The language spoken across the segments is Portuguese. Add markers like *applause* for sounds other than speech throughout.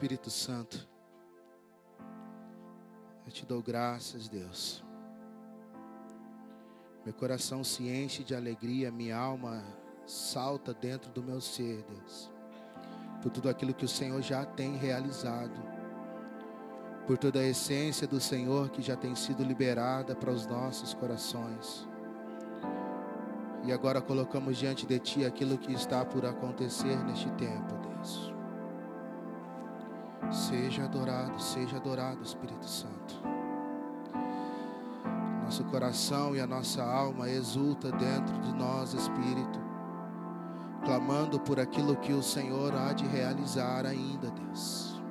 Espírito Santo, eu te dou graças, Deus. Meu coração se enche de alegria, minha alma salta dentro do meu ser, Deus. Por tudo aquilo que o Senhor já tem realizado. Por toda a essência do Senhor que já tem sido liberada para os nossos corações. E agora colocamos diante de Ti aquilo que está por acontecer neste tempo, Deus. Seja adorado, seja adorado, Espírito Santo. Nosso coração e a nossa alma exulta dentro de nós, Espírito, clamando por aquilo que o Senhor há de realizar ainda, Deus.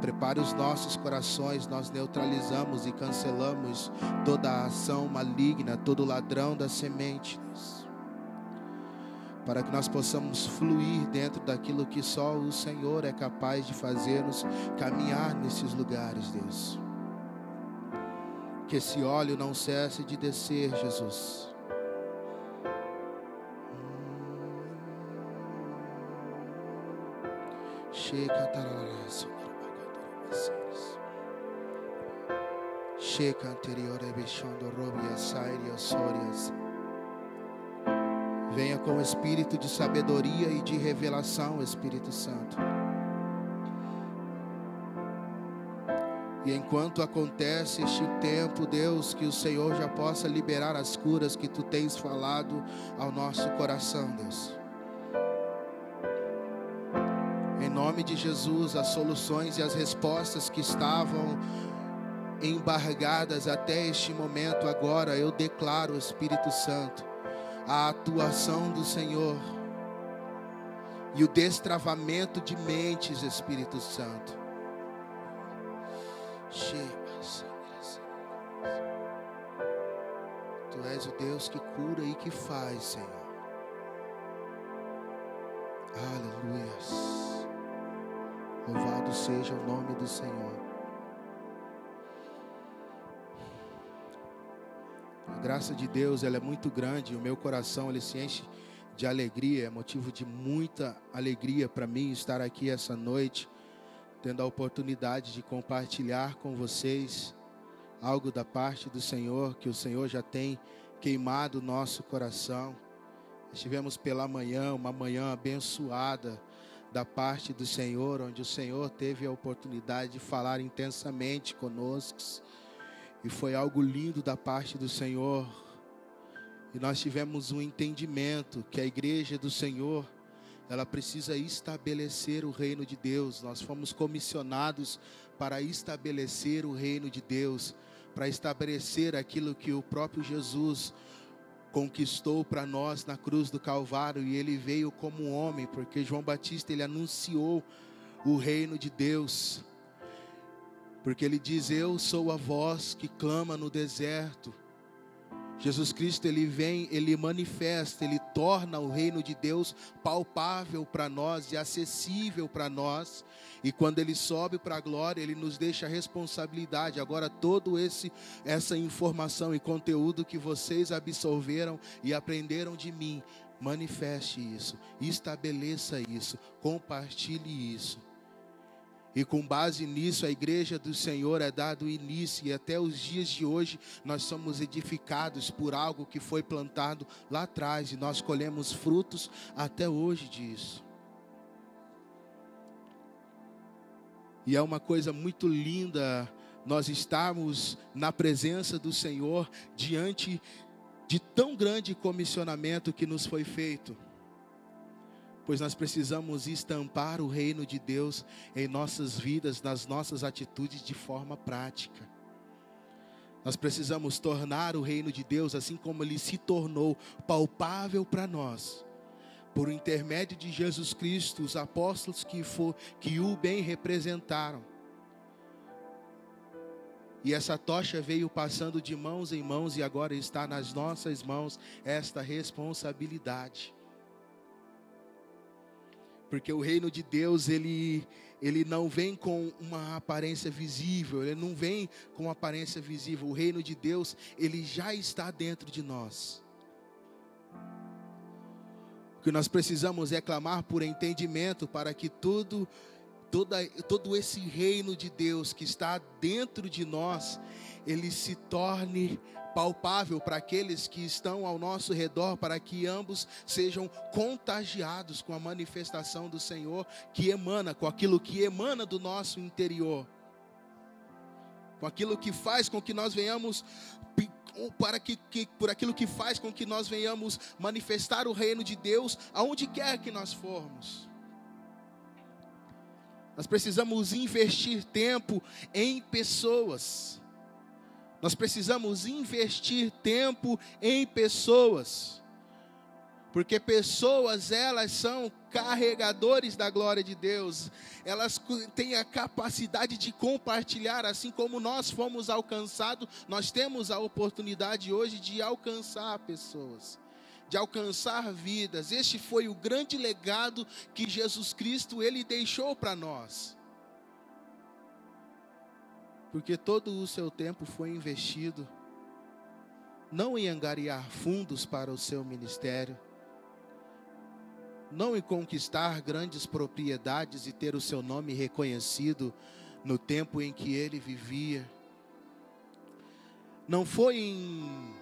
Prepare os nossos corações, nós neutralizamos e cancelamos toda a ação maligna, todo ladrão da semente, Deus. Para que nós possamos fluir dentro daquilo que só o Senhor é capaz de fazer-nos caminhar nesses lugares, Deus. Que esse óleo não cesse de descer, Jesus. Chega, tarará, Checa anterior ebechando robia sairia sorias. Venha com o espírito de sabedoria e de revelação, Espírito Santo. E enquanto acontece este tempo, Deus, que o Senhor já possa liberar as curas que tu tens falado ao nosso coração, Deus. Em nome de Jesus, as soluções e as respostas que estavam embargadas até este momento, agora eu declaro, Espírito Santo, a atuação do Senhor e o destravamento de mentes, Espírito Santo. Tu és o Deus que cura e que faz, Senhor. Aleluia. Louvado seja o nome do Senhor. Graça de Deus ela é muito grande, o meu coração ele se enche de alegria, é motivo de muita alegria para mim estar aqui essa noite, tendo a oportunidade de compartilhar com vocês algo da parte do Senhor, que o Senhor já tem queimado o nosso coração. Estivemos pela manhã, uma manhã abençoada da parte do Senhor, onde o Senhor teve a oportunidade de falar intensamente conosco e foi algo lindo da parte do Senhor. E nós tivemos um entendimento que a igreja do Senhor, ela precisa estabelecer o reino de Deus. Nós fomos comissionados para estabelecer o reino de Deus, para estabelecer aquilo que o próprio Jesus conquistou para nós na cruz do Calvário e ele veio como homem, porque João Batista ele anunciou o reino de Deus. Porque ele diz: Eu sou a voz que clama no deserto. Jesus Cristo, ele vem, ele manifesta, ele torna o reino de Deus palpável para nós e acessível para nós. E quando ele sobe para a glória, ele nos deixa a responsabilidade. Agora todo esse essa informação e conteúdo que vocês absorveram e aprenderam de mim, manifeste isso, estabeleça isso, compartilhe isso. E com base nisso, a igreja do Senhor é dado início, e até os dias de hoje nós somos edificados por algo que foi plantado lá atrás, e nós colhemos frutos até hoje disso. E é uma coisa muito linda nós estarmos na presença do Senhor diante de tão grande comissionamento que nos foi feito pois nós precisamos estampar o reino de Deus em nossas vidas, nas nossas atitudes de forma prática. Nós precisamos tornar o reino de Deus assim como ele se tornou palpável para nós. Por intermédio de Jesus Cristo, os apóstolos que, for, que o bem representaram. E essa tocha veio passando de mãos em mãos e agora está nas nossas mãos esta responsabilidade porque o reino de Deus ele ele não vem com uma aparência visível, ele não vem com aparência visível. O reino de Deus ele já está dentro de nós. O que nós precisamos é clamar por entendimento para que tudo, toda, todo esse reino de Deus que está dentro de nós, ele se torne palpável para aqueles que estão ao nosso redor, para que ambos sejam contagiados com a manifestação do Senhor que emana, com aquilo que emana do nosso interior, com aquilo que faz com que nós venhamos para que, que, por aquilo que faz com que nós venhamos manifestar o reino de Deus aonde quer que nós formos. Nós precisamos investir tempo em pessoas. Nós precisamos investir tempo em pessoas. Porque pessoas, elas são carregadores da glória de Deus. Elas têm a capacidade de compartilhar, assim como nós fomos alcançados, nós temos a oportunidade hoje de alcançar pessoas, de alcançar vidas. Este foi o grande legado que Jesus Cristo ele deixou para nós porque todo o seu tempo foi investido não em angariar fundos para o seu ministério, não em conquistar grandes propriedades e ter o seu nome reconhecido no tempo em que ele vivia, não foi em,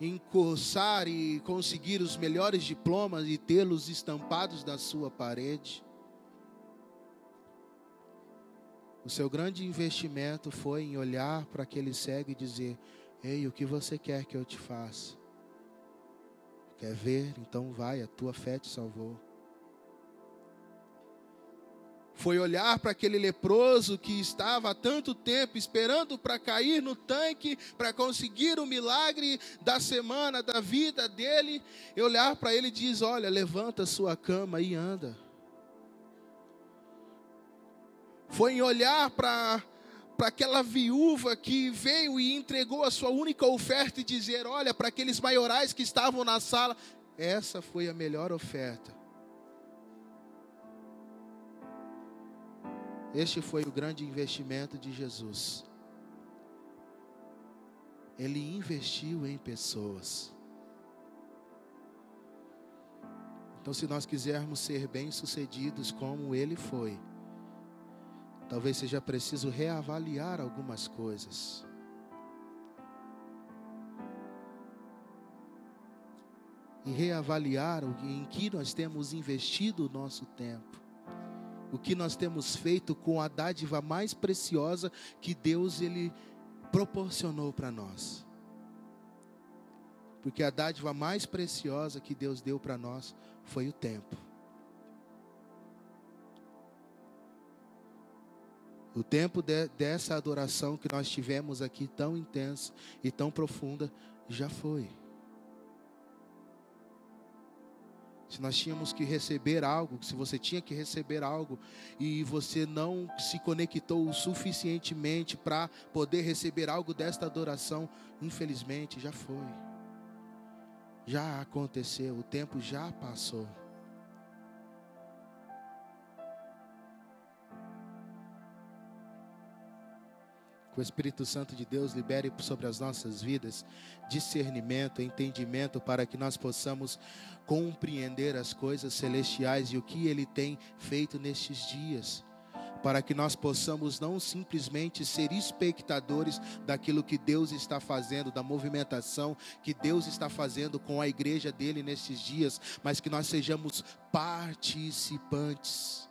em cursar e conseguir os melhores diplomas e tê-los estampados na sua parede, O seu grande investimento foi em olhar para aquele cego e dizer: Ei, o que você quer que eu te faça? Quer ver? Então vai, a tua fé te salvou. Foi olhar para aquele leproso que estava há tanto tempo esperando para cair no tanque, para conseguir o milagre da semana, da vida dele, e olhar para ele e diz: Olha, levanta sua cama e anda. Foi em olhar para para aquela viúva que veio e entregou a sua única oferta e dizer: Olha, para aqueles maiorais que estavam na sala, essa foi a melhor oferta. Este foi o grande investimento de Jesus. Ele investiu em pessoas. Então, se nós quisermos ser bem-sucedidos como ele foi, Talvez seja preciso reavaliar algumas coisas. E reavaliar em que nós temos investido o nosso tempo. O que nós temos feito com a dádiva mais preciosa que Deus ele proporcionou para nós. Porque a dádiva mais preciosa que Deus deu para nós foi o tempo. O tempo de, dessa adoração que nós tivemos aqui, tão intensa e tão profunda, já foi. Se nós tínhamos que receber algo, se você tinha que receber algo e você não se conectou suficientemente para poder receber algo desta adoração, infelizmente já foi. Já aconteceu, o tempo já passou. Que o Espírito Santo de Deus libere sobre as nossas vidas discernimento, entendimento, para que nós possamos compreender as coisas celestiais e o que Ele tem feito nestes dias. Para que nós possamos não simplesmente ser espectadores daquilo que Deus está fazendo, da movimentação que Deus está fazendo com a igreja dele nesses dias, mas que nós sejamos participantes.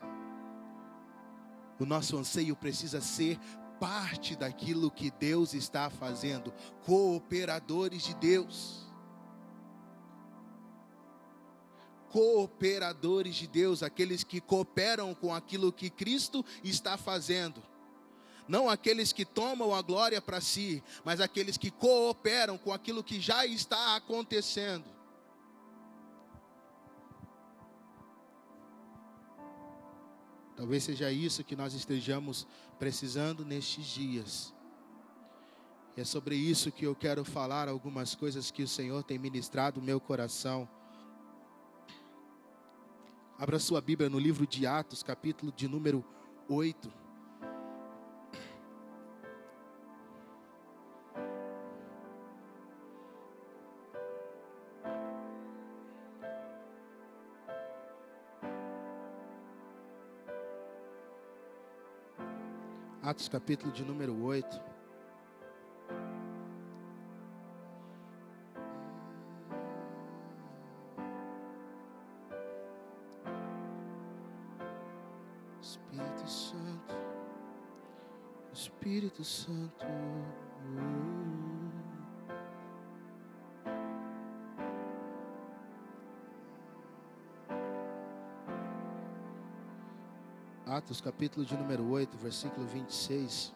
O nosso anseio precisa ser parte daquilo que Deus está fazendo, cooperadores de Deus. Cooperadores de Deus, aqueles que cooperam com aquilo que Cristo está fazendo. Não aqueles que tomam a glória para si, mas aqueles que cooperam com aquilo que já está acontecendo. Talvez seja isso que nós estejamos precisando nestes dias. E é sobre isso que eu quero falar algumas coisas que o Senhor tem ministrado no meu coração. Abra sua Bíblia no livro de Atos, capítulo de número 8. Atos capítulo de número 8. Atos, capítulo de número 8, versículo 26.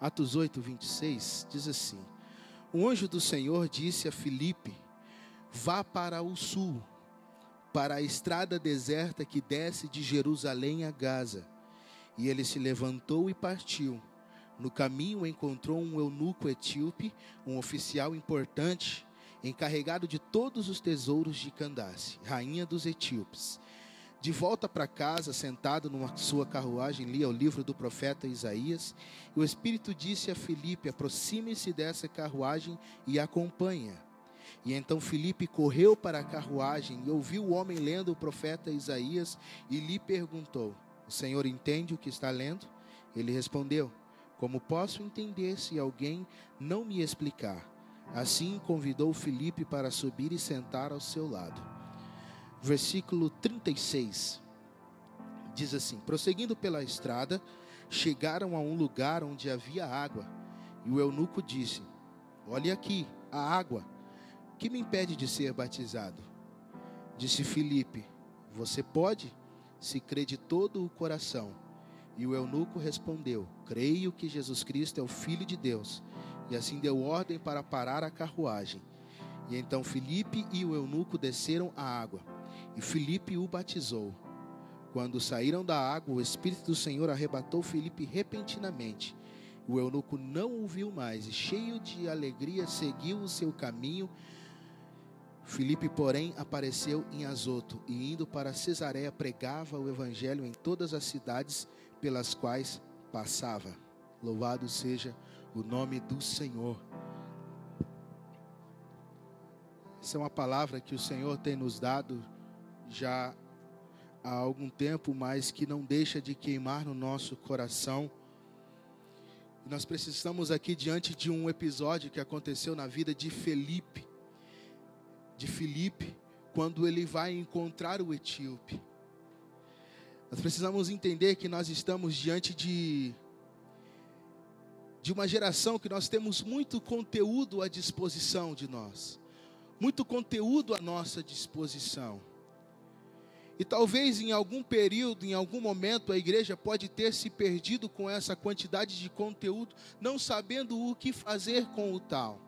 Atos 8, 26 diz assim: O anjo do Senhor disse a Filipe: Vá para o sul, para a estrada deserta que desce de Jerusalém a Gaza e ele se levantou e partiu. No caminho encontrou um eunuco etíope, um oficial importante, encarregado de todos os tesouros de Candace, rainha dos etíopes. De volta para casa, sentado numa sua carruagem, lia o livro do profeta Isaías, e o Espírito disse a Filipe: aproxime-se dessa carruagem e acompanha. E então Filipe correu para a carruagem e ouviu o homem lendo o profeta Isaías e lhe perguntou: o Senhor entende o que está lendo? Ele respondeu: Como posso entender se alguém não me explicar? Assim convidou Filipe para subir e sentar ao seu lado. Versículo 36 diz assim: Prosseguindo pela estrada, chegaram a um lugar onde havia água. E o eunuco disse: Olhe aqui, a água. Que me impede de ser batizado? Disse Filipe: Você pode? Se crê de todo o coração. E o eunuco respondeu: Creio que Jesus Cristo é o Filho de Deus. E assim deu ordem para parar a carruagem. E então Filipe e o eunuco desceram à água, e Filipe o batizou. Quando saíram da água, o Espírito do Senhor arrebatou Filipe repentinamente. O eunuco não o viu mais, e cheio de alegria seguiu o seu caminho Filipe, porém, apareceu em Azoto e indo para Cesareia pregava o evangelho em todas as cidades pelas quais passava. Louvado seja o nome do Senhor. Essa é uma palavra que o Senhor tem nos dado já há algum tempo, mas que não deixa de queimar no nosso coração. Nós precisamos aqui diante de um episódio que aconteceu na vida de Felipe de Filipe, quando ele vai encontrar o etíope. Nós precisamos entender que nós estamos diante de de uma geração que nós temos muito conteúdo à disposição de nós. Muito conteúdo à nossa disposição. E talvez em algum período, em algum momento, a igreja pode ter se perdido com essa quantidade de conteúdo, não sabendo o que fazer com o tal.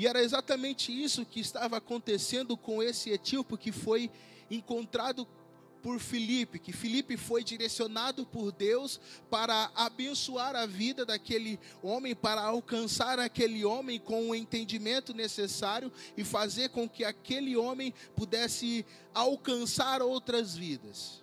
E era exatamente isso que estava acontecendo com esse etíope que foi encontrado por Filipe, que Filipe foi direcionado por Deus para abençoar a vida daquele homem, para alcançar aquele homem com o entendimento necessário e fazer com que aquele homem pudesse alcançar outras vidas.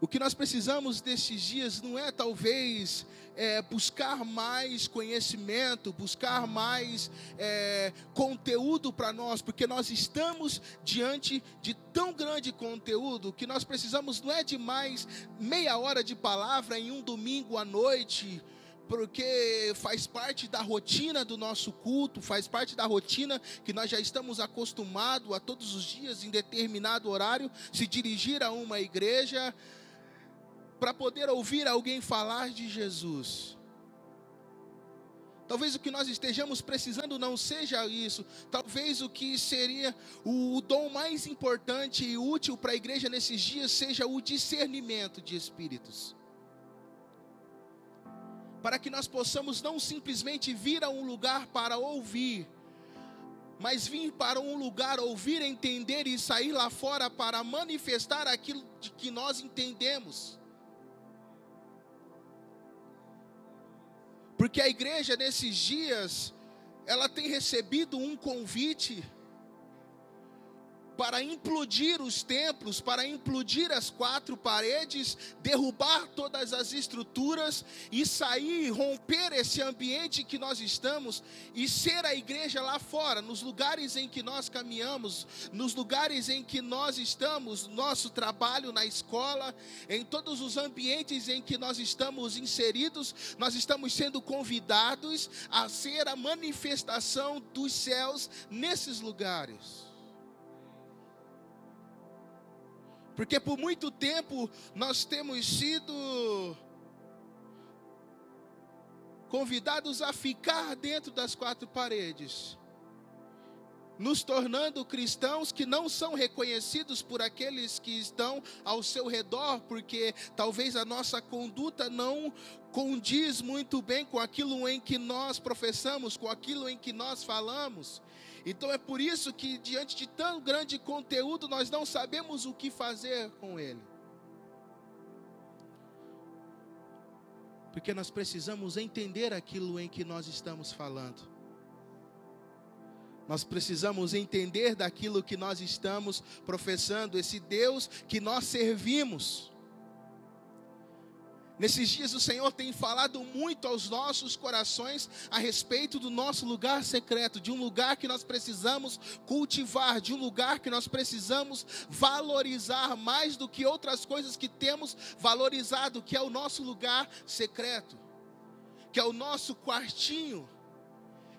O que nós precisamos destes dias não é talvez é, buscar mais conhecimento, buscar mais é, conteúdo para nós, porque nós estamos diante de tão grande conteúdo que nós precisamos não é de mais meia hora de palavra em um domingo à noite, porque faz parte da rotina do nosso culto, faz parte da rotina que nós já estamos acostumados a todos os dias, em determinado horário, se dirigir a uma igreja para poder ouvir alguém falar de Jesus. Talvez o que nós estejamos precisando não seja isso. Talvez o que seria o, dom mais importante e útil para a igreja nesses dias seja o discernimento de espíritos. Para que nós possamos não simplesmente vir a um lugar para ouvir, mas vir para um lugar, ouvir, entender e sair lá fora para manifestar aquilo de que nós entendemos. Porque a igreja nesses dias, ela tem recebido um convite para implodir os templos, para implodir as quatro paredes, derrubar todas as estruturas e sair, romper esse ambiente que nós estamos e ser a igreja lá fora, nos lugares em que nós caminhamos, nos lugares em que nós estamos, nosso trabalho na escola, em todos os ambientes em que nós estamos inseridos, nós estamos sendo convidados a ser a manifestação dos céus nesses lugares. Porque por muito tempo nós temos sido convidados a ficar dentro das quatro paredes, nos tornando cristãos que não são reconhecidos por aqueles que estão ao seu redor, porque talvez a nossa conduta não condiz muito bem com aquilo em que nós professamos, com aquilo em que nós falamos. Então é por isso que, diante de tão grande conteúdo, nós não sabemos o que fazer com ele. Porque nós precisamos entender aquilo em que nós estamos falando. Nós precisamos entender daquilo que nós estamos professando, esse Deus que nós servimos. Nesses dias o Senhor tem falado muito aos nossos corações a respeito do nosso lugar secreto, de um lugar que nós precisamos cultivar, de um lugar que nós precisamos valorizar mais do que outras coisas que temos valorizado, que é o nosso lugar secreto, que é o nosso quartinho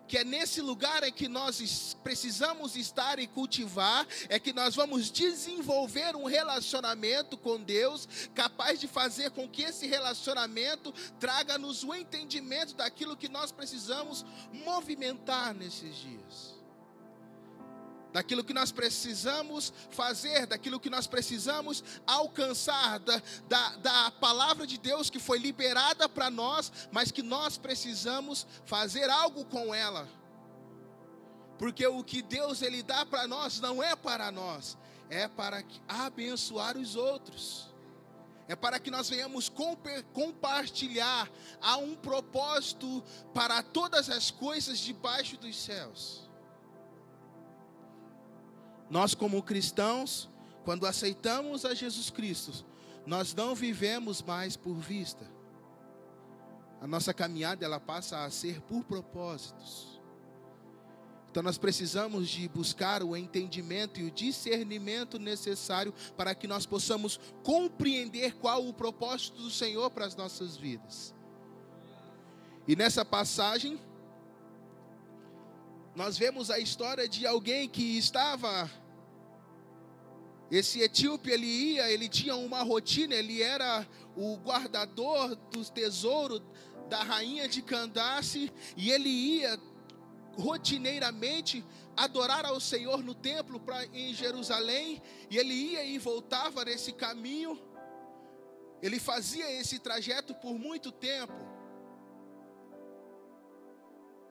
que é nesse lugar é que nós precisamos estar e cultivar, é que nós vamos desenvolver um relacionamento com Deus, capaz de fazer com que esse relacionamento traga-nos o entendimento daquilo que nós precisamos movimentar nesses dias. Daquilo que nós precisamos fazer, daquilo que nós precisamos alcançar, da, da, da palavra de Deus que foi liberada para nós, mas que nós precisamos fazer algo com ela. Porque o que Deus ele dá para nós não é para nós, é para abençoar os outros. É para que nós venhamos compartilhar a um propósito para todas as coisas debaixo dos céus. Nós, como cristãos, quando aceitamos a Jesus Cristo, nós não vivemos mais por vista. A nossa caminhada ela passa a ser por propósitos. Então nós precisamos de buscar o entendimento e o discernimento necessário para que nós possamos compreender qual o propósito do Senhor para as nossas vidas. E nessa passagem nós vemos a história de alguém que estava esse etíope ele ia, ele tinha uma rotina, ele era o guardador dos tesouros da rainha de Candace e ele ia rotineiramente adorar ao Senhor no templo pra, em Jerusalém e ele ia e voltava nesse caminho. Ele fazia esse trajeto por muito tempo.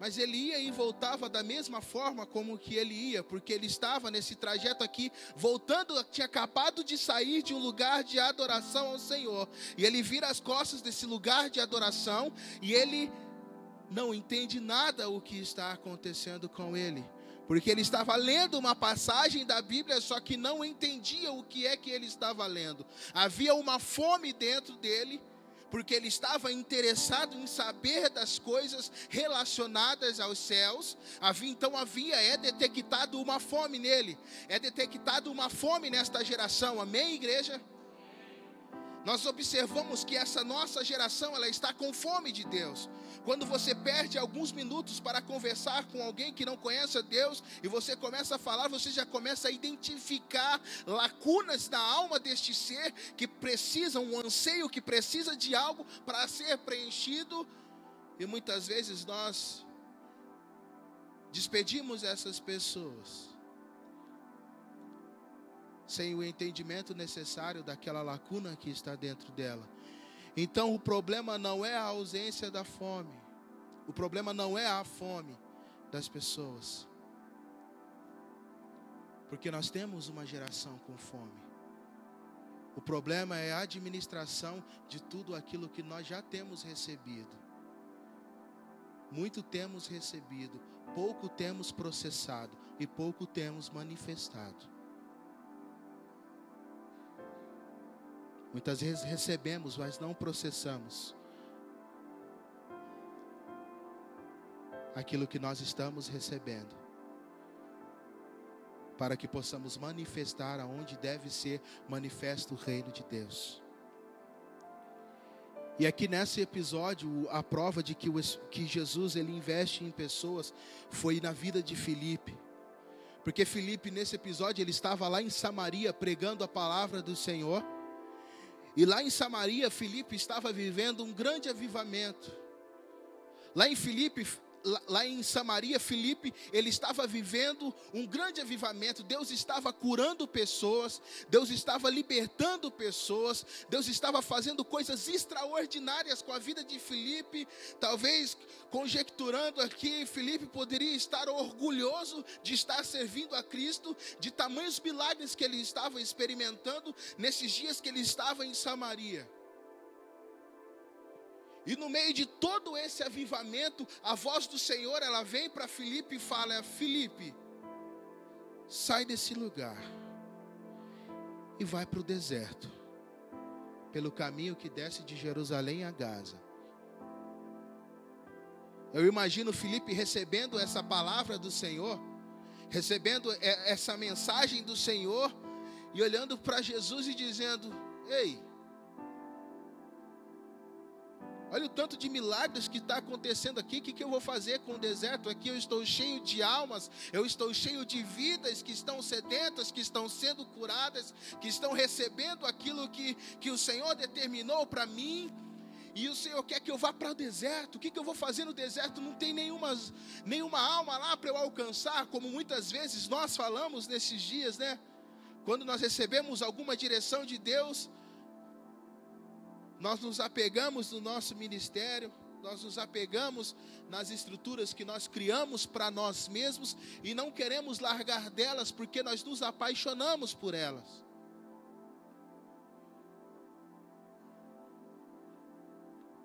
Mas ele ia e voltava da mesma forma como que ele ia, porque ele estava nesse trajeto aqui, voltando, tinha acabado de sair de um lugar de adoração ao Senhor. E ele vira as costas desse lugar de adoração e ele não entende nada o que está acontecendo com ele. Porque ele estava lendo uma passagem da Bíblia, só que não entendia o que é que ele estava lendo. Havia uma fome dentro dele porque ele estava interessado em saber das coisas relacionadas aos céus. Havia, então havia é detectado uma fome nele, é detectado uma fome nesta geração. Amém, igreja? Nós observamos que essa nossa geração ela está com fome de Deus. Quando você perde alguns minutos para conversar com alguém que não conhece a Deus e você começa a falar, você já começa a identificar lacunas na alma deste ser que precisa, um anseio que precisa de algo para ser preenchido. E muitas vezes nós despedimos essas pessoas sem o entendimento necessário daquela lacuna que está dentro dela. Então o problema não é a ausência da fome. O problema não é a fome das pessoas. Porque nós temos uma geração com fome. O problema é a administração de tudo aquilo que nós já temos recebido. Muito temos recebido, pouco temos processado e pouco temos manifestado. Muitas vezes recebemos, mas não processamos aquilo que nós estamos recebendo, para que possamos manifestar aonde deve ser manifesto o reino de Deus. E aqui nesse episódio, a prova de que, o, que Jesus ele investe em pessoas foi na vida de Filipe. Porque Filipe, nesse episódio, ele estava lá em Samaria pregando a palavra do Senhor. E lá em Samaria, Filipe estava vivendo um grande avivamento. Lá em Filipe, lá em Samaria, Filipe, ele estava vivendo um grande avivamento. Deus estava curando pessoas, Deus estava libertando pessoas, Deus estava fazendo coisas extraordinárias com a vida de Filipe. Talvez conjecturando aqui, Filipe poderia estar orgulhoso de estar servindo a Cristo, de tamanhos milagres que ele estava experimentando nesses dias que ele estava em Samaria. E no meio de todo esse avivamento, a voz do Senhor, ela vem para Filipe e fala: Filipe, sai desse lugar e vai para o deserto, pelo caminho que desce de Jerusalém a Gaza. Eu imagino Filipe recebendo essa palavra do Senhor, recebendo essa mensagem do Senhor e olhando para Jesus e dizendo: Ei, Olha o tanto de milagres que está acontecendo aqui. O que, que eu vou fazer com o deserto? Aqui eu estou cheio de almas, eu estou cheio de vidas que estão sedentas, que estão sendo curadas, que estão recebendo aquilo que, que o Senhor determinou para mim. E o Senhor quer que eu vá para o deserto. O que, que eu vou fazer no deserto? Não tem nenhuma, nenhuma alma lá para eu alcançar, como muitas vezes nós falamos nesses dias, né? Quando nós recebemos alguma direção de Deus, nós nos apegamos no nosso ministério, nós nos apegamos nas estruturas que nós criamos para nós mesmos e não queremos largar delas porque nós nos apaixonamos por elas.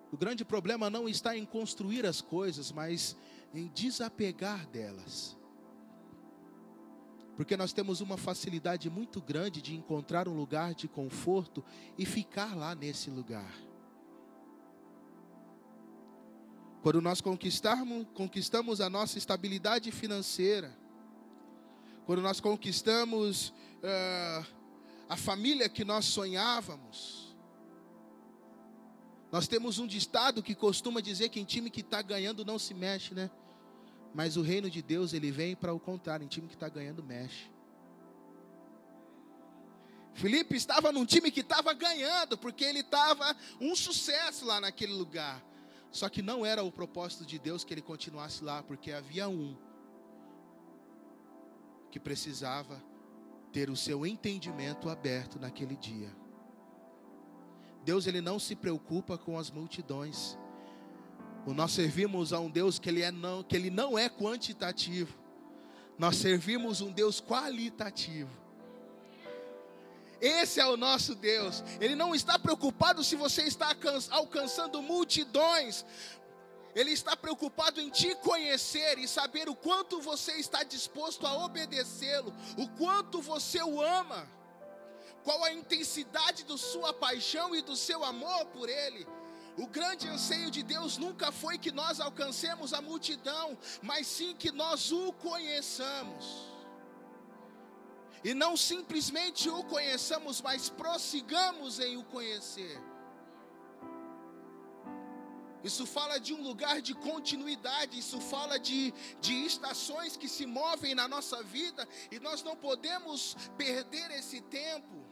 O grande problema não está em construir as coisas, mas em desapegar delas. Porque nós temos uma facilidade muito grande de encontrar um lugar de conforto e ficar lá nesse lugar. Quando nós conquistarmos, conquistamos a nossa estabilidade financeira, quando nós conquistamos uh, a família que nós sonhávamos, nós temos um ditado que costuma dizer que em time que está ganhando não se mexe, né? Mas o reino de Deus, ele vem para o contrário, em time que está ganhando, mexe. Felipe estava num time que estava ganhando, porque ele estava um sucesso lá naquele lugar. Só que não era o propósito de Deus que ele continuasse lá, porque havia um que precisava ter o seu entendimento aberto naquele dia. Deus ele não se preocupa com as multidões. Nós servimos a um Deus que ele, é não, que ele não é quantitativo. Nós servimos um Deus qualitativo. Esse é o nosso Deus. Ele não está preocupado se você está alcançando multidões. Ele está preocupado em te conhecer e saber o quanto você está disposto a obedecê-lo, o quanto você o ama, qual a intensidade da sua paixão e do seu amor por ele. O grande anseio de Deus nunca foi que nós alcancemos a multidão, mas sim que nós o conheçamos. E não simplesmente o conheçamos, mas prossigamos em o conhecer. Isso fala de um lugar de continuidade, isso fala de, de estações que se movem na nossa vida, e nós não podemos perder esse tempo.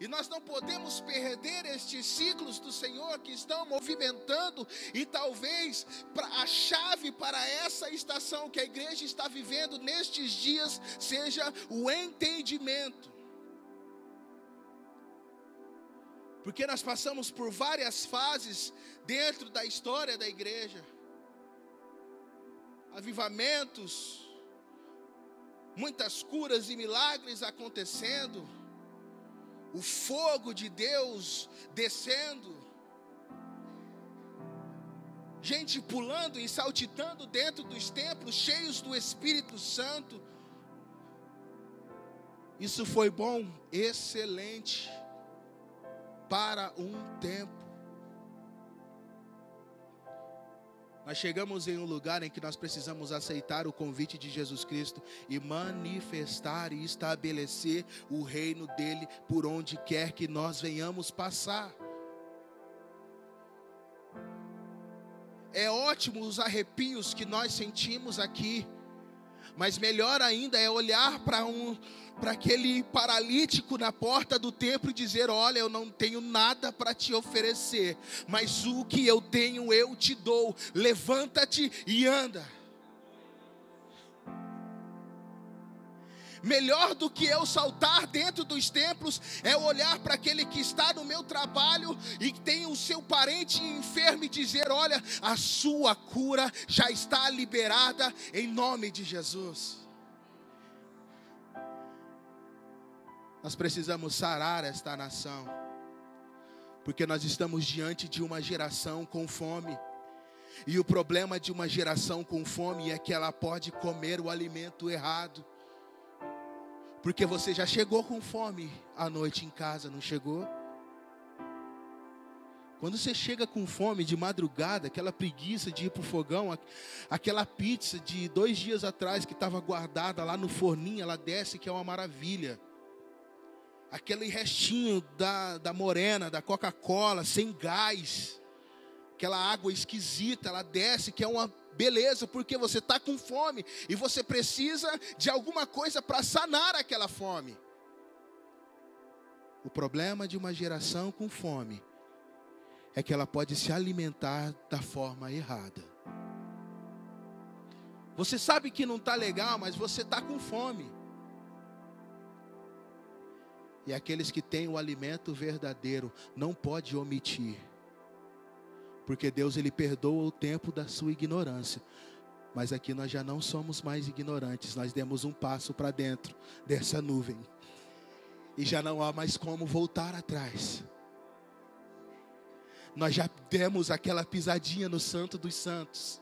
E nós não podemos perder estes ciclos do Senhor que estão movimentando, e talvez a chave para essa estação que a igreja está vivendo nestes dias seja o entendimento. Porque nós passamos por várias fases dentro da história da igreja avivamentos, muitas curas e milagres acontecendo o fogo de Deus descendo, gente pulando e saltitando dentro dos templos, cheios do Espírito Santo. Isso foi bom, excelente. para um tempo. Nós chegamos em um lugar em que nós precisamos aceitar o convite de Jesus Cristo e manifestar e estabelecer o reino dele por onde quer que nós venhamos passar. É ótimo os arrepios que nós sentimos aqui, mas melhor ainda é olhar para um para aquele paralítico na porta do templo e dizer: Olha, eu não tenho nada para te oferecer, mas o que eu tenho eu te dou. Levanta-te e anda. Melhor do que eu saltar dentro dos templos é olhar para aquele que está no meu trabalho e tem o seu parente enfermo e dizer: Olha, a sua cura já está liberada em nome de Jesus. Nós precisamos sarar esta nação, porque nós estamos diante de uma geração com fome. E o problema de uma geração com fome é que ela pode comer o alimento errado. Porque você já chegou com fome à noite em casa, não chegou? Quando você chega com fome de madrugada, aquela preguiça de ir para o fogão, aquela pizza de dois dias atrás que estava guardada lá no forninho, ela desce, que é uma maravilha aquele restinho da, da morena, da Coca-Cola, sem gás, aquela água esquisita, ela desce, que é uma beleza, porque você está com fome e você precisa de alguma coisa para sanar aquela fome. O problema de uma geração com fome é que ela pode se alimentar da forma errada. Você sabe que não está legal, mas você está com fome. E aqueles que têm o alimento verdadeiro não pode omitir. Porque Deus ele perdoa o tempo da sua ignorância. Mas aqui nós já não somos mais ignorantes, nós demos um passo para dentro dessa nuvem. E já não há mais como voltar atrás. Nós já demos aquela pisadinha no Santo dos Santos.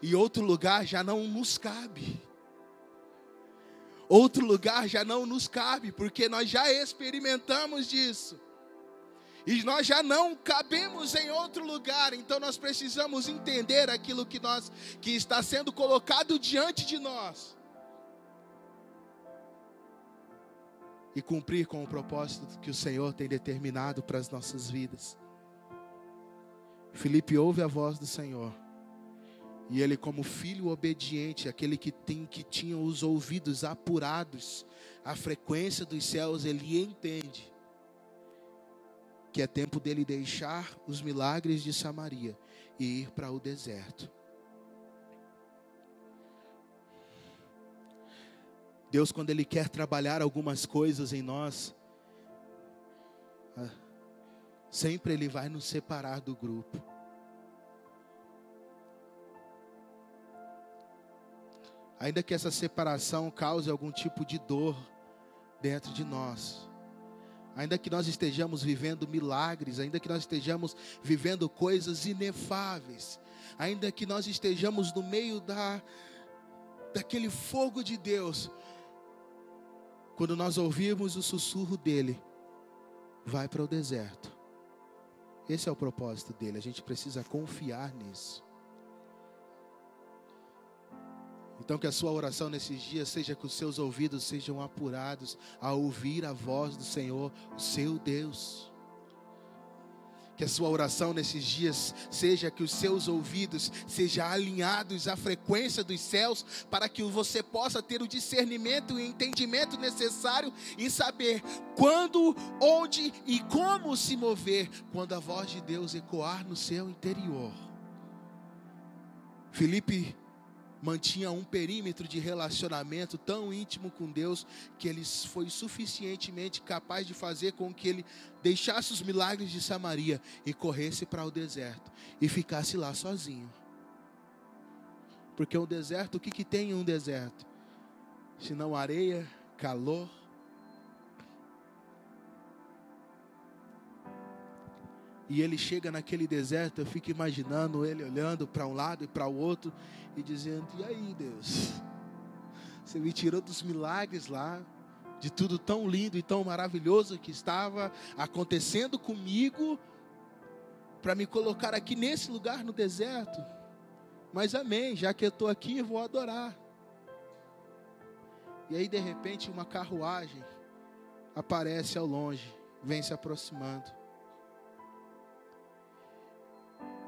E outro lugar já não nos cabe. Outro lugar já não nos cabe, porque nós já experimentamos disso. E nós já não cabemos em outro lugar, então nós precisamos entender aquilo que nós que está sendo colocado diante de nós. E cumprir com o propósito que o Senhor tem determinado para as nossas vidas. Felipe ouve a voz do Senhor. E ele, como filho obediente, aquele que tem que tinha os ouvidos apurados, a frequência dos céus, ele entende que é tempo dele deixar os milagres de Samaria e ir para o deserto. Deus, quando Ele quer trabalhar algumas coisas em nós, ah, sempre Ele vai nos separar do grupo. ainda que essa separação cause algum tipo de dor dentro de nós, ainda que nós estejamos vivendo milagres, ainda que nós estejamos vivendo coisas inefáveis, ainda que nós estejamos no meio da daquele fogo de Deus, quando nós ouvimos o sussurro dele, vai para o deserto. Esse é o propósito dele, a gente precisa confiar nisso. Então, que a sua oração nesses dias seja que os seus ouvidos sejam apurados a ouvir a voz do Senhor, o seu Deus. Que a sua oração nesses dias seja que os seus ouvidos sejam alinhados à frequência dos céus, para que você possa ter o discernimento e entendimento necessário e saber quando, onde e como se mover quando a voz de Deus ecoar no seu interior. Filipe mantinha um perímetro de relacionamento tão íntimo com Deus que ele foi suficientemente capaz de fazer com que ele deixasse os milagres de Samaria e corresse para o deserto e ficasse lá sozinho. Porque o deserto, o que, que tem em um deserto? Se não areia, calor. E ele chega naquele deserto, eu fico imaginando ele olhando para um lado e para o outro e dizendo: E aí, Deus? Você me tirou dos milagres lá, de tudo tão lindo e tão maravilhoso que estava acontecendo comigo, para me colocar aqui nesse lugar no deserto. Mas amém, já que eu estou aqui, eu vou adorar. E aí, de repente, uma carruagem aparece ao longe, vem se aproximando.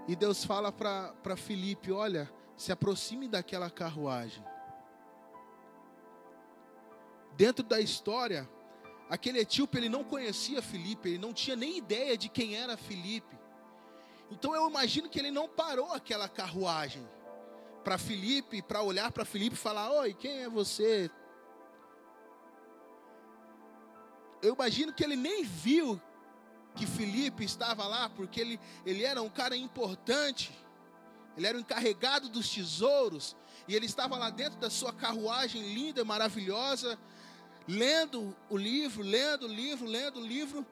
E Deus fala para Felipe: Olha, se aproxime daquela carruagem. Dentro da história, aquele etíope ele não conhecia Felipe, ele não tinha nem ideia de quem era Felipe. Então eu imagino que ele não parou aquela carruagem para Felipe, para olhar para Felipe e falar: Oi, quem é você? Eu imagino que ele nem viu que Felipe estava lá, porque ele, ele era um cara importante, ele era o encarregado dos tesouros, e ele estava lá dentro da sua carruagem linda, maravilhosa, lendo o livro, lendo o livro, lendo o livro,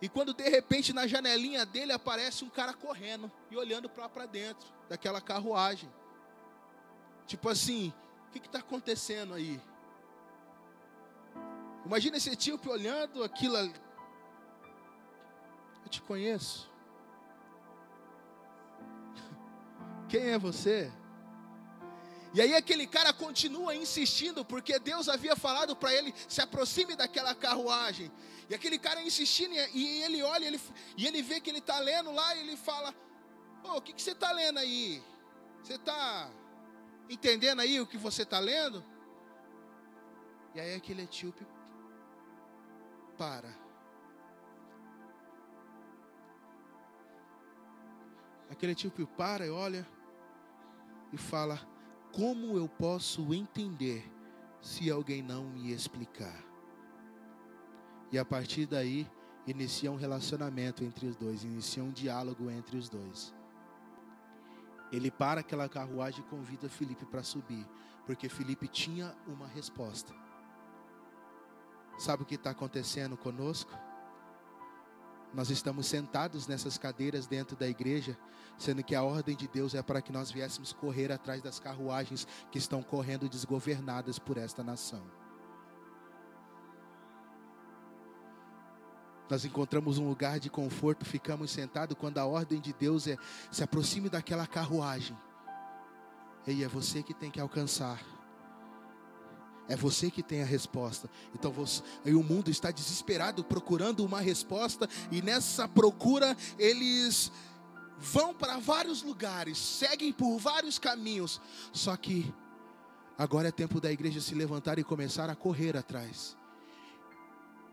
e quando de repente na janelinha dele aparece um cara correndo e olhando para dentro daquela carruagem. Tipo assim, o que está acontecendo aí? Imagina esse etíope olhando aquilo te conheço. Quem é você? E aí aquele cara continua insistindo, porque Deus havia falado para ele, se aproxime daquela carruagem. E aquele cara insistindo, e ele olha, ele, e ele vê que ele está lendo lá, e ele fala, oh, o que, que você está lendo aí? Você está entendendo aí o que você está lendo? E aí aquele etíope para. Aquele tipo para e olha e fala: Como eu posso entender se alguém não me explicar? E a partir daí, inicia um relacionamento entre os dois, inicia um diálogo entre os dois. Ele para aquela carruagem e convida Felipe para subir, porque Felipe tinha uma resposta. Sabe o que está acontecendo conosco? Nós estamos sentados nessas cadeiras dentro da igreja, sendo que a ordem de Deus é para que nós viéssemos correr atrás das carruagens que estão correndo desgovernadas por esta nação. Nós encontramos um lugar de conforto, ficamos sentados quando a ordem de Deus é se aproxime daquela carruagem. E é você que tem que alcançar. É você que tem a resposta. Então você, e o mundo está desesperado procurando uma resposta e nessa procura eles vão para vários lugares, seguem por vários caminhos. Só que agora é tempo da igreja se levantar e começar a correr atrás.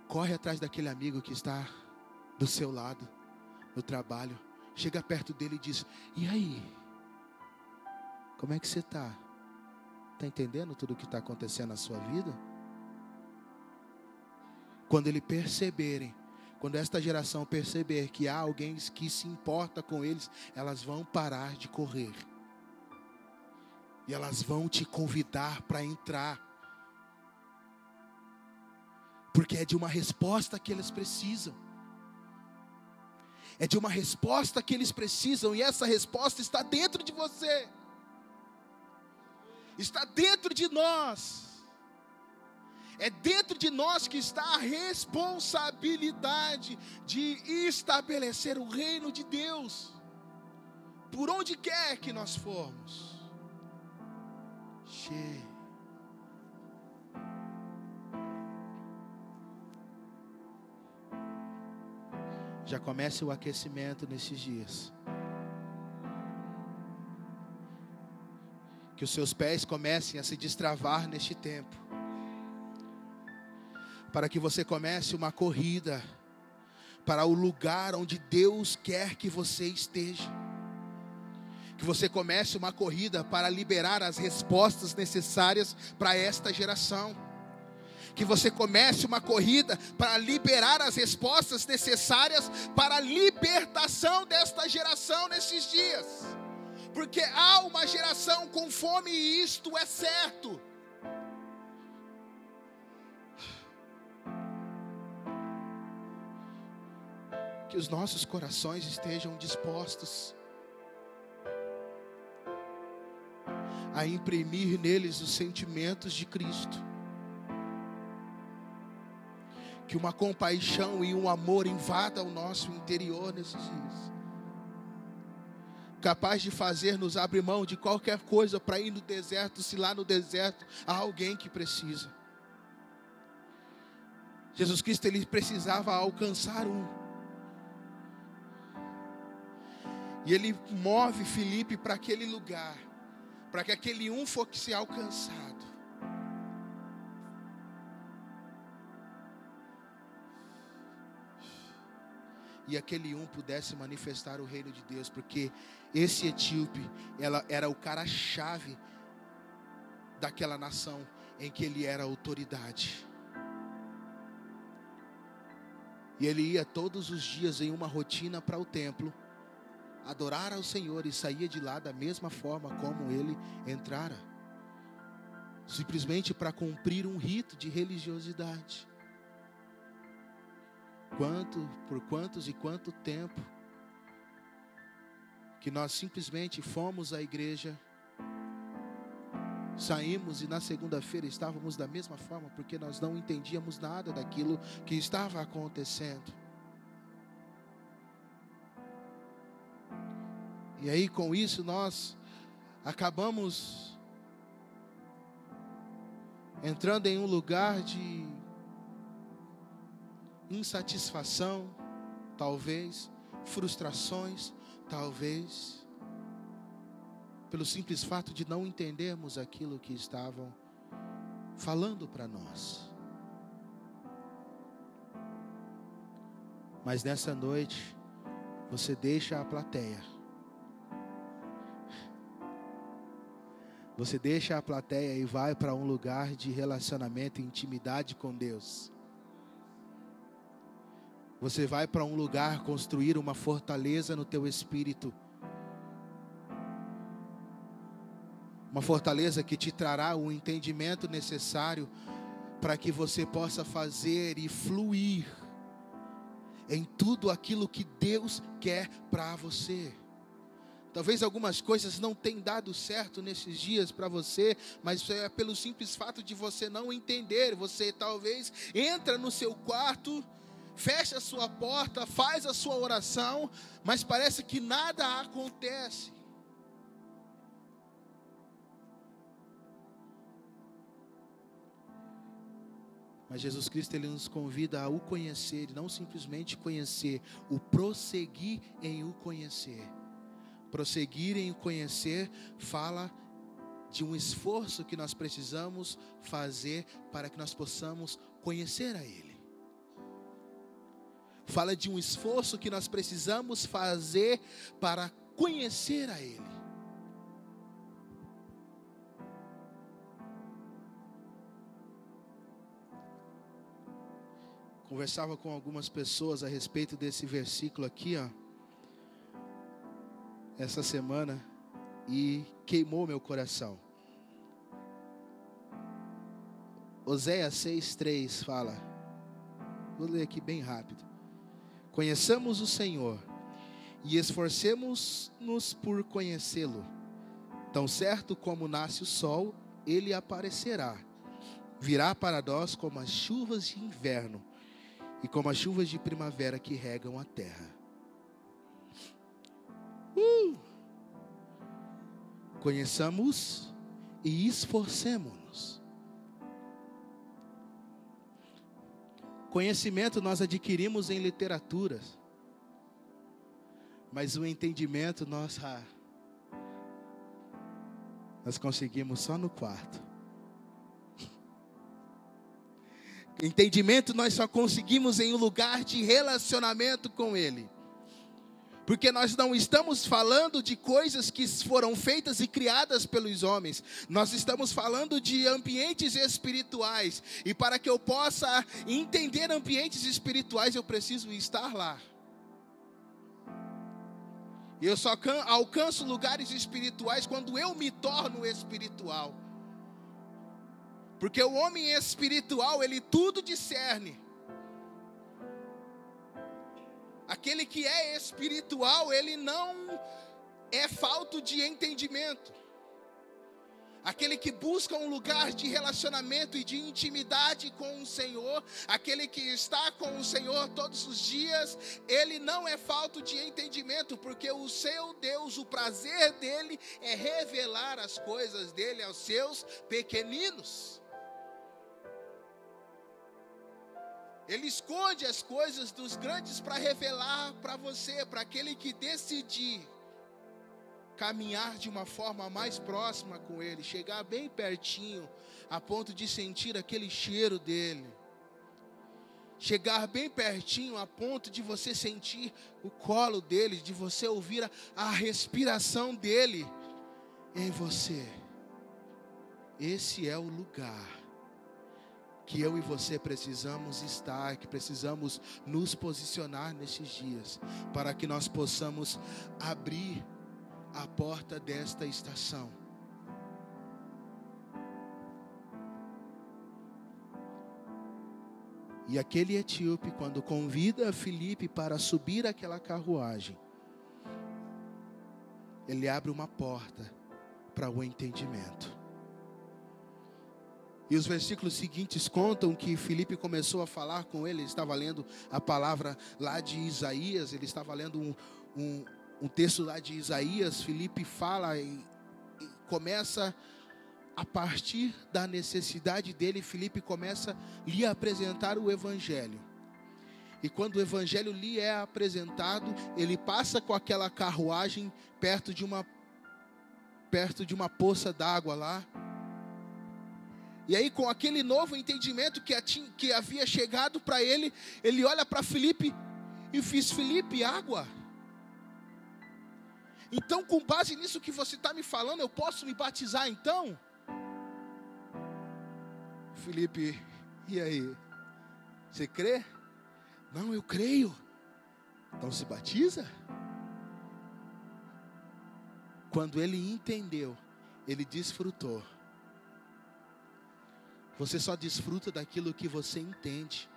Corre atrás daquele amigo que está do seu lado no trabalho. Chega perto dele e diz: "E aí? Como é que você está?" Está entendendo tudo o que está acontecendo na sua vida? Quando ele perceberem, quando esta geração perceber que há alguém que se importa com eles, elas vão parar de correr. E elas vão te convidar para entrar. Porque é de uma resposta que eles precisam. É de uma resposta que eles precisam, e essa resposta está dentro de você está dentro de nós. É dentro de nós que está a responsabilidade de estabelecer o reino de Deus, por onde quer que nós formos. Cheio. Já comece o aquecimento nesses dias. Que os seus pés comecem a se destravar neste tempo. Para que você comece uma corrida para o lugar onde Deus quer que você esteja. Que você comece uma corrida para liberar as respostas necessárias para esta geração. Que você comece uma corrida para liberar as respostas necessárias para a libertação desta geração nesses dias porque há uma geração com fome e isto é certo. Que os nossos corações estejam dispostos a imprimir neles os sentimentos de Cristo. Que uma compaixão e um amor invada o nosso interior nesses dias. Capaz de fazer nos abrir mão de qualquer coisa para ir no deserto, se lá no deserto há alguém que precisa. Jesus Cristo ele precisava alcançar um. E ele move Felipe para aquele lugar, para que aquele um fosse alcançado. E aquele um pudesse manifestar o reino de Deus, porque esse etíope ela era o cara-chave daquela nação em que ele era autoridade. E ele ia todos os dias em uma rotina para o templo, adorar ao Senhor e saía de lá da mesma forma como ele entrara simplesmente para cumprir um rito de religiosidade. Quanto, por quantos e quanto tempo que nós simplesmente fomos à igreja, saímos e na segunda-feira estávamos da mesma forma, porque nós não entendíamos nada daquilo que estava acontecendo. E aí com isso nós acabamos entrando em um lugar de insatisfação, talvez, frustrações, talvez, pelo simples fato de não entendermos aquilo que estavam falando para nós. Mas nessa noite, você deixa a plateia. Você deixa a plateia e vai para um lugar de relacionamento e intimidade com Deus. Você vai para um lugar construir uma fortaleza no teu espírito. Uma fortaleza que te trará o entendimento necessário para que você possa fazer e fluir em tudo aquilo que Deus quer para você. Talvez algumas coisas não tenham dado certo nesses dias para você, mas é pelo simples fato de você não entender. Você talvez entra no seu quarto fecha a sua porta, faz a sua oração, mas parece que nada acontece. Mas Jesus Cristo ele nos convida a o conhecer, e não simplesmente conhecer, o prosseguir em o conhecer. Prosseguir em o conhecer fala de um esforço que nós precisamos fazer para que nós possamos conhecer a Ele fala de um esforço que nós precisamos fazer para conhecer a Ele. Conversava com algumas pessoas a respeito desse versículo aqui, ó, essa semana, e queimou meu coração. Oséias 6,3 fala, vou ler aqui bem rápido. Conheçamos o Senhor e esforcemos-nos por conhecê-lo. Tão certo como nasce o sol, ele aparecerá. Virá para nós como as chuvas de inverno e como as chuvas de primavera que regam a terra. Uh! Conheçamos e esforcemos-nos Conhecimento nós adquirimos em literaturas, mas o entendimento nós, ah, nós conseguimos só no quarto. *laughs* Entendimento nós só conseguimos em um lugar de relacionamento com Ele porque nós não estamos falando de coisas que foram feitas e criadas pelos homens, nós estamos falando de ambientes espirituais, e para que eu possa entender ambientes espirituais, eu preciso estar lá. Eu só alcanço lugares espirituais quando eu me torno espiritual. Porque o homem espiritual, ele tudo discerne. Aquele que é espiritual, ele não é falto de entendimento. aquele que busca um lugar de relacionamento e de intimidade com o Senhor, aquele que está com o Senhor todos os dias, ele não é falto de entendimento, porque o seu Deus, o prazer dele é revelar as coisas dele aos seus pequeninos. Ele esconde as coisas dos grandes para revelar para você, para aquele que decidir caminhar de uma forma mais próxima com Ele, chegar bem pertinho, a ponto de sentir aquele cheiro dele. Chegar bem pertinho a ponto de você sentir o colo dele, de você ouvir a, a respiração dele em você. Esse é o lugar que eu e você precisamos estar, que precisamos nos posicionar nesses dias, para que nós possamos abrir a porta desta estação. E aquele etíope, quando convida Filipe para subir aquela carruagem, ele abre uma porta para o entendimento. E os versículos seguintes contam que Filipe começou a falar com ele, ele estava lendo a palavra lá de Isaías, ele estava lendo um, um, um texto lá de Isaías, Felipe fala e, e começa a partir da necessidade dele, Felipe começa a lhe apresentar o evangelho. E quando o evangelho lhe é apresentado, ele passa com aquela carruagem perto de uma perto de uma poça d'água lá. E aí, com aquele novo entendimento que, que havia chegado para ele, ele olha para Felipe e fiz Felipe água. Então, com base nisso que você está me falando, eu posso me batizar então? Felipe, e aí? Você crê? Não, eu creio. Então se batiza? Quando ele entendeu, ele desfrutou. Você só desfruta daquilo que você entende.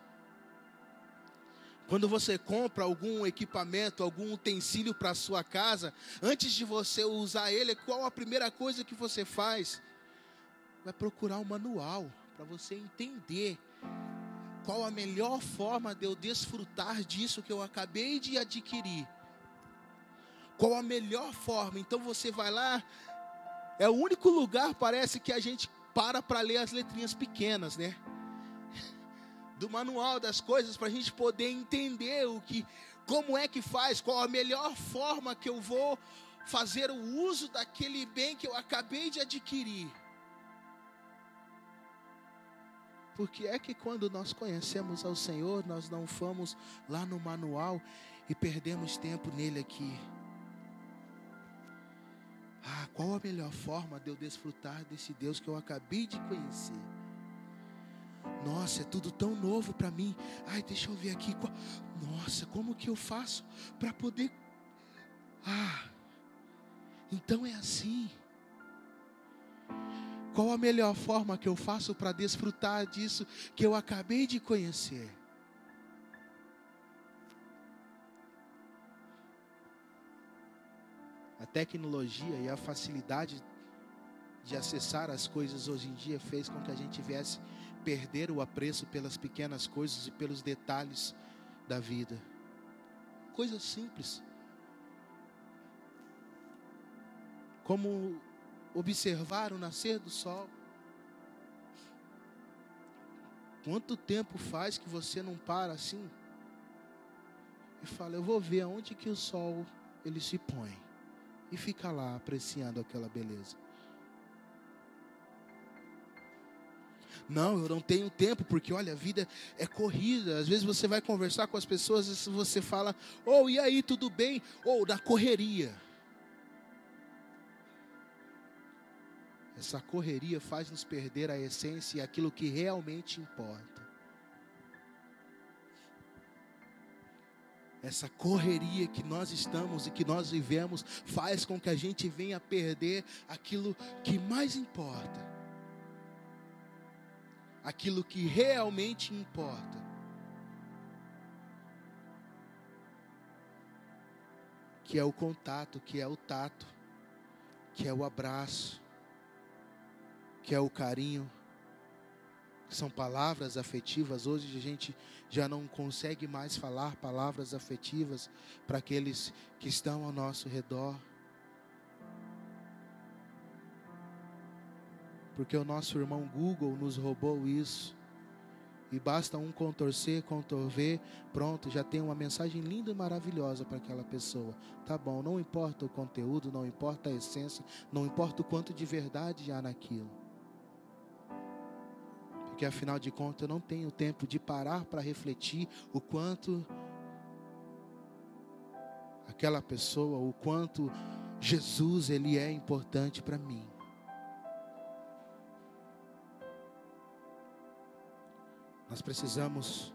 Quando você compra algum equipamento, algum utensílio para a sua casa, antes de você usar ele, qual a primeira coisa que você faz? Vai procurar um manual para você entender qual a melhor forma de eu desfrutar disso que eu acabei de adquirir. Qual a melhor forma? Então você vai lá, é o único lugar parece que a gente para para ler as letrinhas pequenas, né? do manual das coisas para a gente poder entender o que, como é que faz, qual a melhor forma que eu vou fazer o uso daquele bem que eu acabei de adquirir. Porque é que quando nós conhecemos ao Senhor, nós não fomos lá no manual e perdemos tempo nele aqui. Ah, qual a melhor forma de eu desfrutar desse Deus que eu acabei de conhecer? Nossa, é tudo tão novo para mim. Ai, deixa eu ver aqui. Nossa, como que eu faço para poder. Ah, então é assim. Qual a melhor forma que eu faço para desfrutar disso que eu acabei de conhecer? Tecnologia e a facilidade de acessar as coisas hoje em dia fez com que a gente viesse perder o apreço pelas pequenas coisas e pelos detalhes da vida. Coisas simples. Como observar o nascer do sol. Quanto tempo faz que você não para assim? E fala, eu vou ver aonde que o sol ele se põe. E fica lá apreciando aquela beleza. Não, eu não tenho tempo, porque olha, a vida é corrida. Às vezes você vai conversar com as pessoas e você fala, ou oh, e aí, tudo bem? Ou oh, na correria. Essa correria faz nos perder a essência e aquilo que realmente importa. Essa correria que nós estamos e que nós vivemos faz com que a gente venha perder aquilo que mais importa aquilo que realmente importa. Que é o contato, que é o tato, que é o abraço, que é o carinho, são palavras afetivas. Hoje a gente já não consegue mais falar palavras afetivas para aqueles que estão ao nosso redor. Porque o nosso irmão Google nos roubou isso. E basta um contorcer, contorver, pronto, já tem uma mensagem linda e maravilhosa para aquela pessoa. Tá bom, não importa o conteúdo, não importa a essência, não importa o quanto de verdade há naquilo. Porque afinal de contas eu não tenho tempo de parar para refletir o quanto aquela pessoa, o quanto Jesus ele é importante para mim. Nós precisamos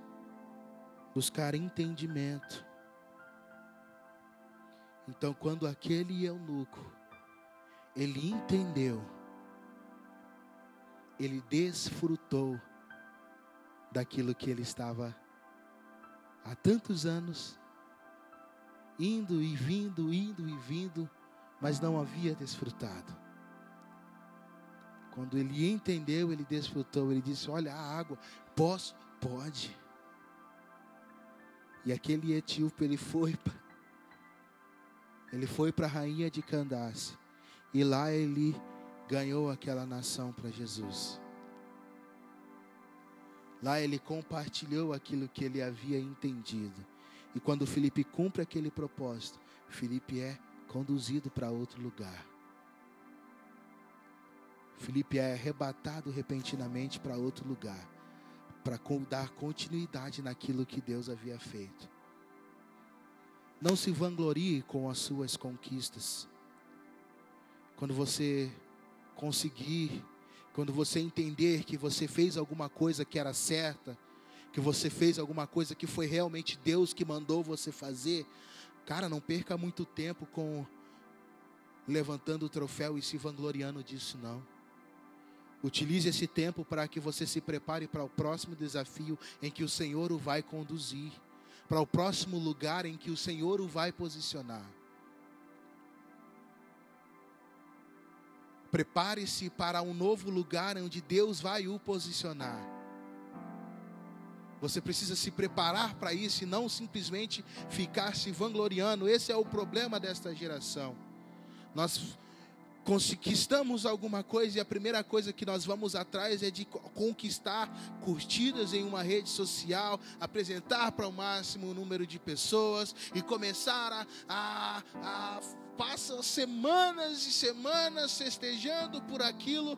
buscar entendimento. Então, quando aquele eunuco, ele entendeu, ele desfrutou daquilo que ele estava há tantos anos, indo e vindo, indo e vindo, mas não havia desfrutado. Quando ele entendeu, ele desfrutou. Ele disse: Olha, a água, posso? Pode. E aquele etíope, ele foi ele foi para a rainha de Candace. E lá ele ganhou aquela nação para Jesus. Lá ele compartilhou aquilo que ele havia entendido. E quando Felipe cumpre aquele propósito, Felipe é conduzido para outro lugar. Felipe é arrebatado repentinamente para outro lugar, para dar continuidade naquilo que Deus havia feito. Não se vanglorie com as suas conquistas. Quando você conseguir, quando você entender que você fez alguma coisa que era certa, que você fez alguma coisa que foi realmente Deus que mandou você fazer, cara, não perca muito tempo com levantando o troféu e se vangloriando disso, não. Utilize esse tempo para que você se prepare para o próximo desafio em que o Senhor o vai conduzir, para o próximo lugar em que o Senhor o vai posicionar. Prepare-se para um novo lugar onde Deus vai o posicionar. Você precisa se preparar para isso e não simplesmente ficar se vangloriando. Esse é o problema desta geração. Nós conquistamos alguma coisa e a primeira coisa que nós vamos atrás é de conquistar curtidas em uma rede social, apresentar para o máximo número de pessoas e começar a, a, a passa semanas e semanas festejando por aquilo.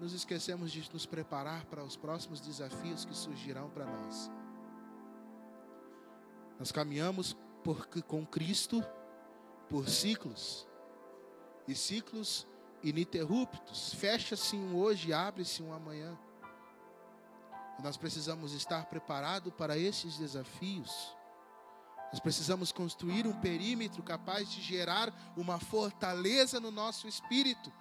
Nos esquecemos de nos preparar para os próximos desafios que surgirão para nós. Nós caminhamos por, com Cristo por ciclos, e ciclos ininterruptos. Fecha-se um hoje, abre-se um amanhã. Nós precisamos estar preparados para esses desafios. Nós precisamos construir um perímetro capaz de gerar uma fortaleza no nosso espírito,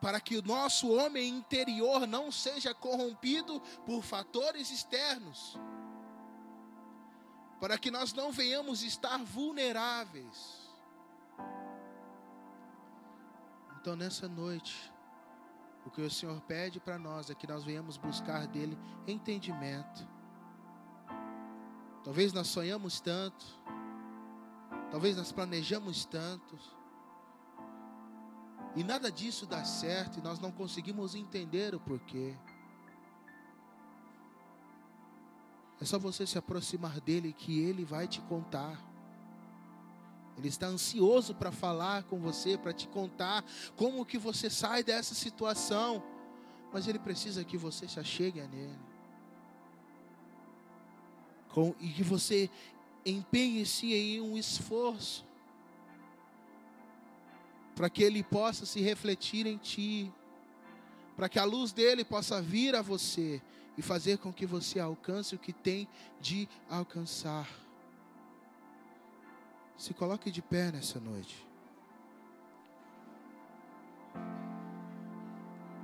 para que o nosso homem interior não seja corrompido por fatores externos, para que nós não venhamos estar vulneráveis. Então, nessa noite, o que o Senhor pede para nós é que nós venhamos buscar dele entendimento. Talvez nós sonhamos tanto, talvez nós planejamos tanto, e nada disso dá certo e nós não conseguimos entender o porquê. É só você se aproximar dele que ele vai te contar. Ele está ansioso para falar com você, para te contar como que você sai dessa situação. Mas ele precisa que você se achegue a nele. Com, e que você empenhe-se em um esforço para que ele possa se refletir em ti, para que a luz dele possa vir a você e fazer com que você alcance o que tem de alcançar. Se coloque de pé nessa noite.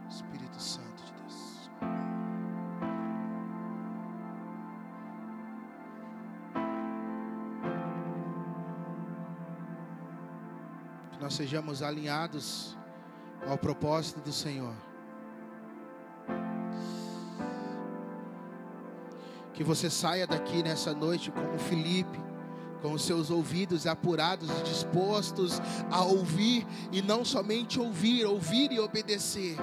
Espírito Santo nós sejamos alinhados ao propósito do Senhor. Que você saia daqui nessa noite como Felipe, com os seus ouvidos apurados e dispostos a ouvir e não somente ouvir, ouvir e obedecer.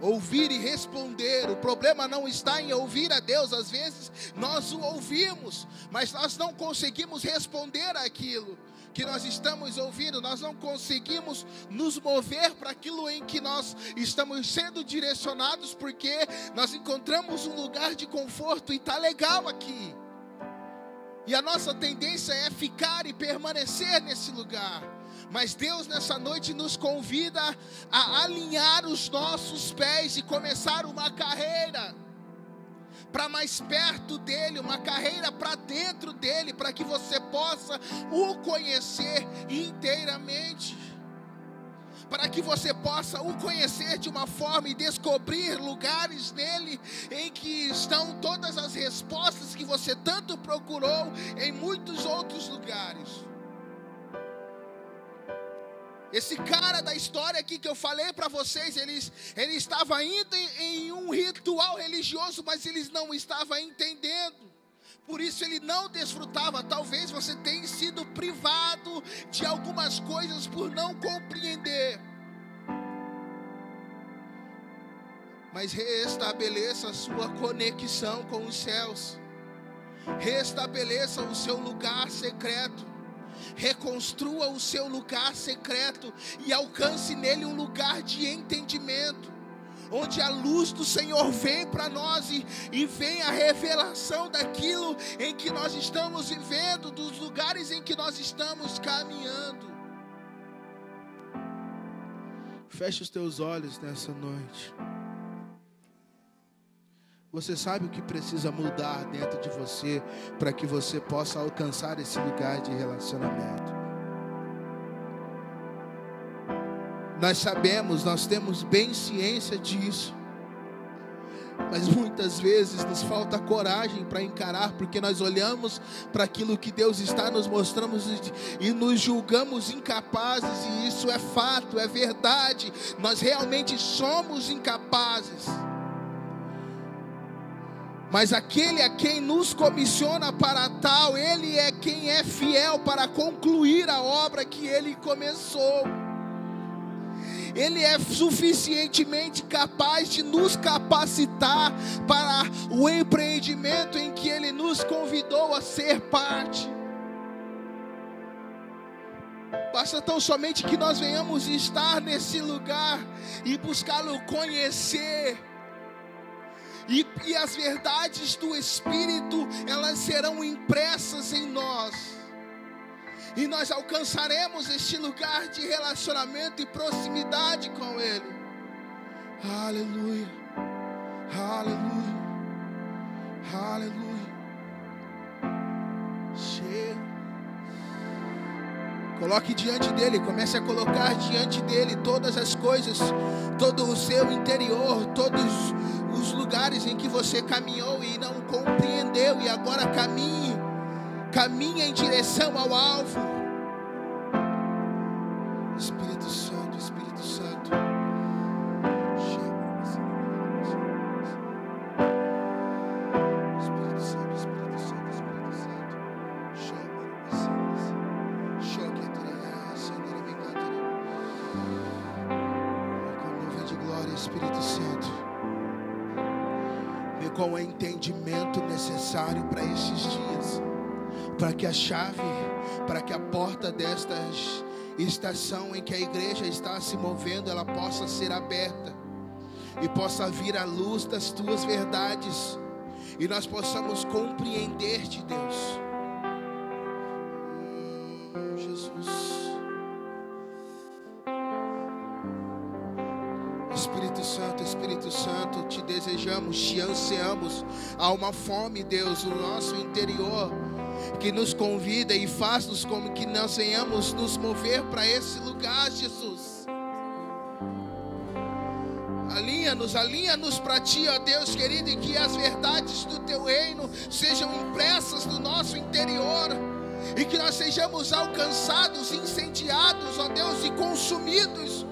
Ouvir e responder. O problema não está em ouvir a Deus, às vezes nós o ouvimos, mas nós não conseguimos responder aquilo que nós estamos ouvindo, nós não conseguimos nos mover para aquilo em que nós estamos sendo direcionados, porque nós encontramos um lugar de conforto e está legal aqui. E a nossa tendência é ficar e permanecer nesse lugar. Mas Deus nessa noite nos convida a alinhar os nossos pés e começar uma carreira para mais perto dele, uma carreira para dentro dele, para que você possa o conhecer inteiramente. Para que você possa o conhecer de uma forma e descobrir lugares nele em que estão todas as respostas que você tanto procurou em muitos outros lugares. Esse cara da história aqui que eu falei para vocês, ele, ele estava indo em, em um ritual religioso, mas eles não estavam entendendo. Por isso ele não desfrutava. Talvez você tenha sido privado de algumas coisas por não compreender. Mas restabeleça a sua conexão com os céus. Restabeleça o seu lugar secreto reconstrua o seu lugar secreto e alcance nele um lugar de entendimento, onde a luz do Senhor vem para nós e, e vem a revelação daquilo em que nós estamos vivendo, dos lugares em que nós estamos caminhando. Feche os teus olhos nessa noite. Você sabe o que precisa mudar dentro de você para que você possa alcançar esse lugar de relacionamento. Nós sabemos, nós temos bem ciência disso. Mas muitas vezes nos falta coragem para encarar, porque nós olhamos para aquilo que Deus está nos mostrando e nos julgamos incapazes, e isso é fato, é verdade. Nós realmente somos incapazes. Mas aquele a quem nos comissiona para tal, ele é quem é fiel para concluir a obra que ele começou. Ele é suficientemente capaz de nos capacitar para o empreendimento em que ele nos convidou a ser parte. Basta tão somente que nós venhamos estar nesse lugar e buscá-lo conhecer e, e as verdades do Espírito, elas serão impressas em nós. E nós alcançaremos este lugar de relacionamento e proximidade com Ele. Aleluia, aleluia, aleluia. Chega. Coloque diante dele, comece a colocar diante dele todas as coisas, todo o seu interior, todos os lugares em que você caminhou e não compreendeu e agora caminhe, caminha em direção ao alvo. Espírito Santo, para que a chave, para que a porta desta estação em que a igreja está se movendo, ela possa ser aberta e possa vir a luz das tuas verdades e nós possamos compreender-te, Deus. desejamos, te ansiamos. Há uma fome, Deus, no nosso interior que nos convida e faz-nos como que nós venhamos nos mover para esse lugar, Jesus. Alinha-nos, alinha-nos para ti, ó Deus querido, e que as verdades do teu reino sejam impressas no nosso interior, e que nós sejamos alcançados, incendiados, ó Deus, e consumidos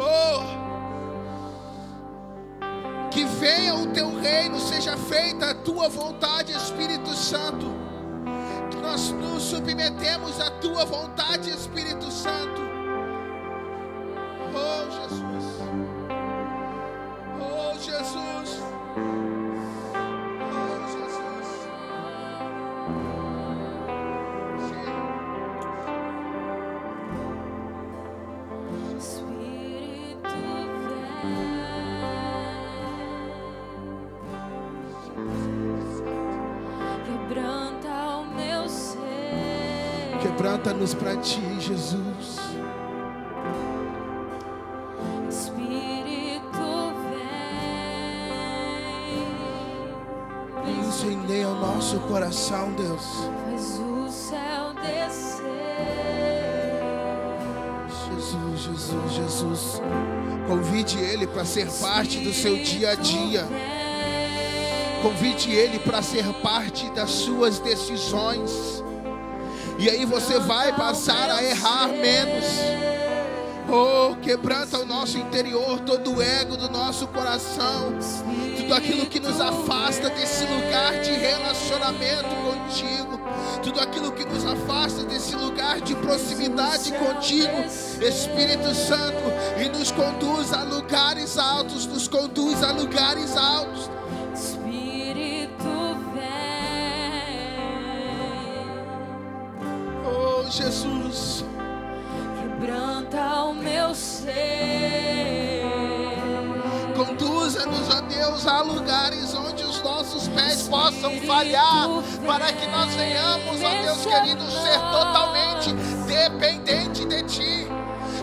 Oh! Que venha o teu reino, seja feita a tua vontade, Espírito Santo. Que nós nos submetemos à tua vontade, Espírito Santo. Oh, Jesus. Quebranta-nos para ti, Jesus. Espírito vem, Incendeia o nosso coração, Deus. faz o céu descer. Jesus, Jesus, Jesus. Convide Ele para ser parte do seu dia a dia. Convide Ele para ser parte das suas decisões. E aí você vai passar a errar menos. Oh, quebranta o nosso interior, todo o ego do nosso coração. Tudo aquilo que nos afasta desse lugar de relacionamento contigo. Tudo aquilo que nos afasta desse lugar de proximidade contigo, Espírito Santo, e nos conduz a lugares altos, nos conduz a lugares altos. Oh, Jesus. Quebranta o meu ser. Conduza-nos, ó Deus, a lugares onde os nossos pés possam falhar, para que nós venhamos, ó Deus querido, ser totalmente dependente de Ti.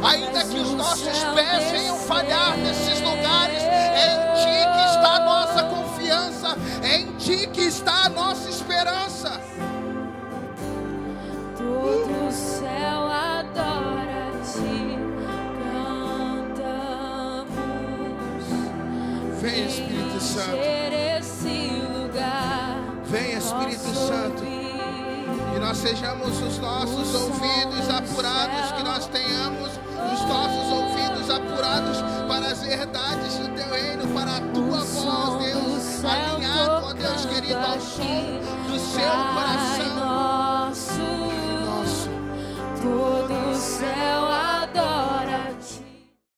Ainda que os nossos pés venham falhar nesses lugares, é em Ti que está a nossa confiança, é em Ti que está a nossa esperança. Sejamos os nossos ouvidos apurados, que nós tenhamos os nossos ouvidos apurados para as verdades do teu reino, para a tua voz, Deus, alinhado, ó Deus querido, ao som do seu coração céu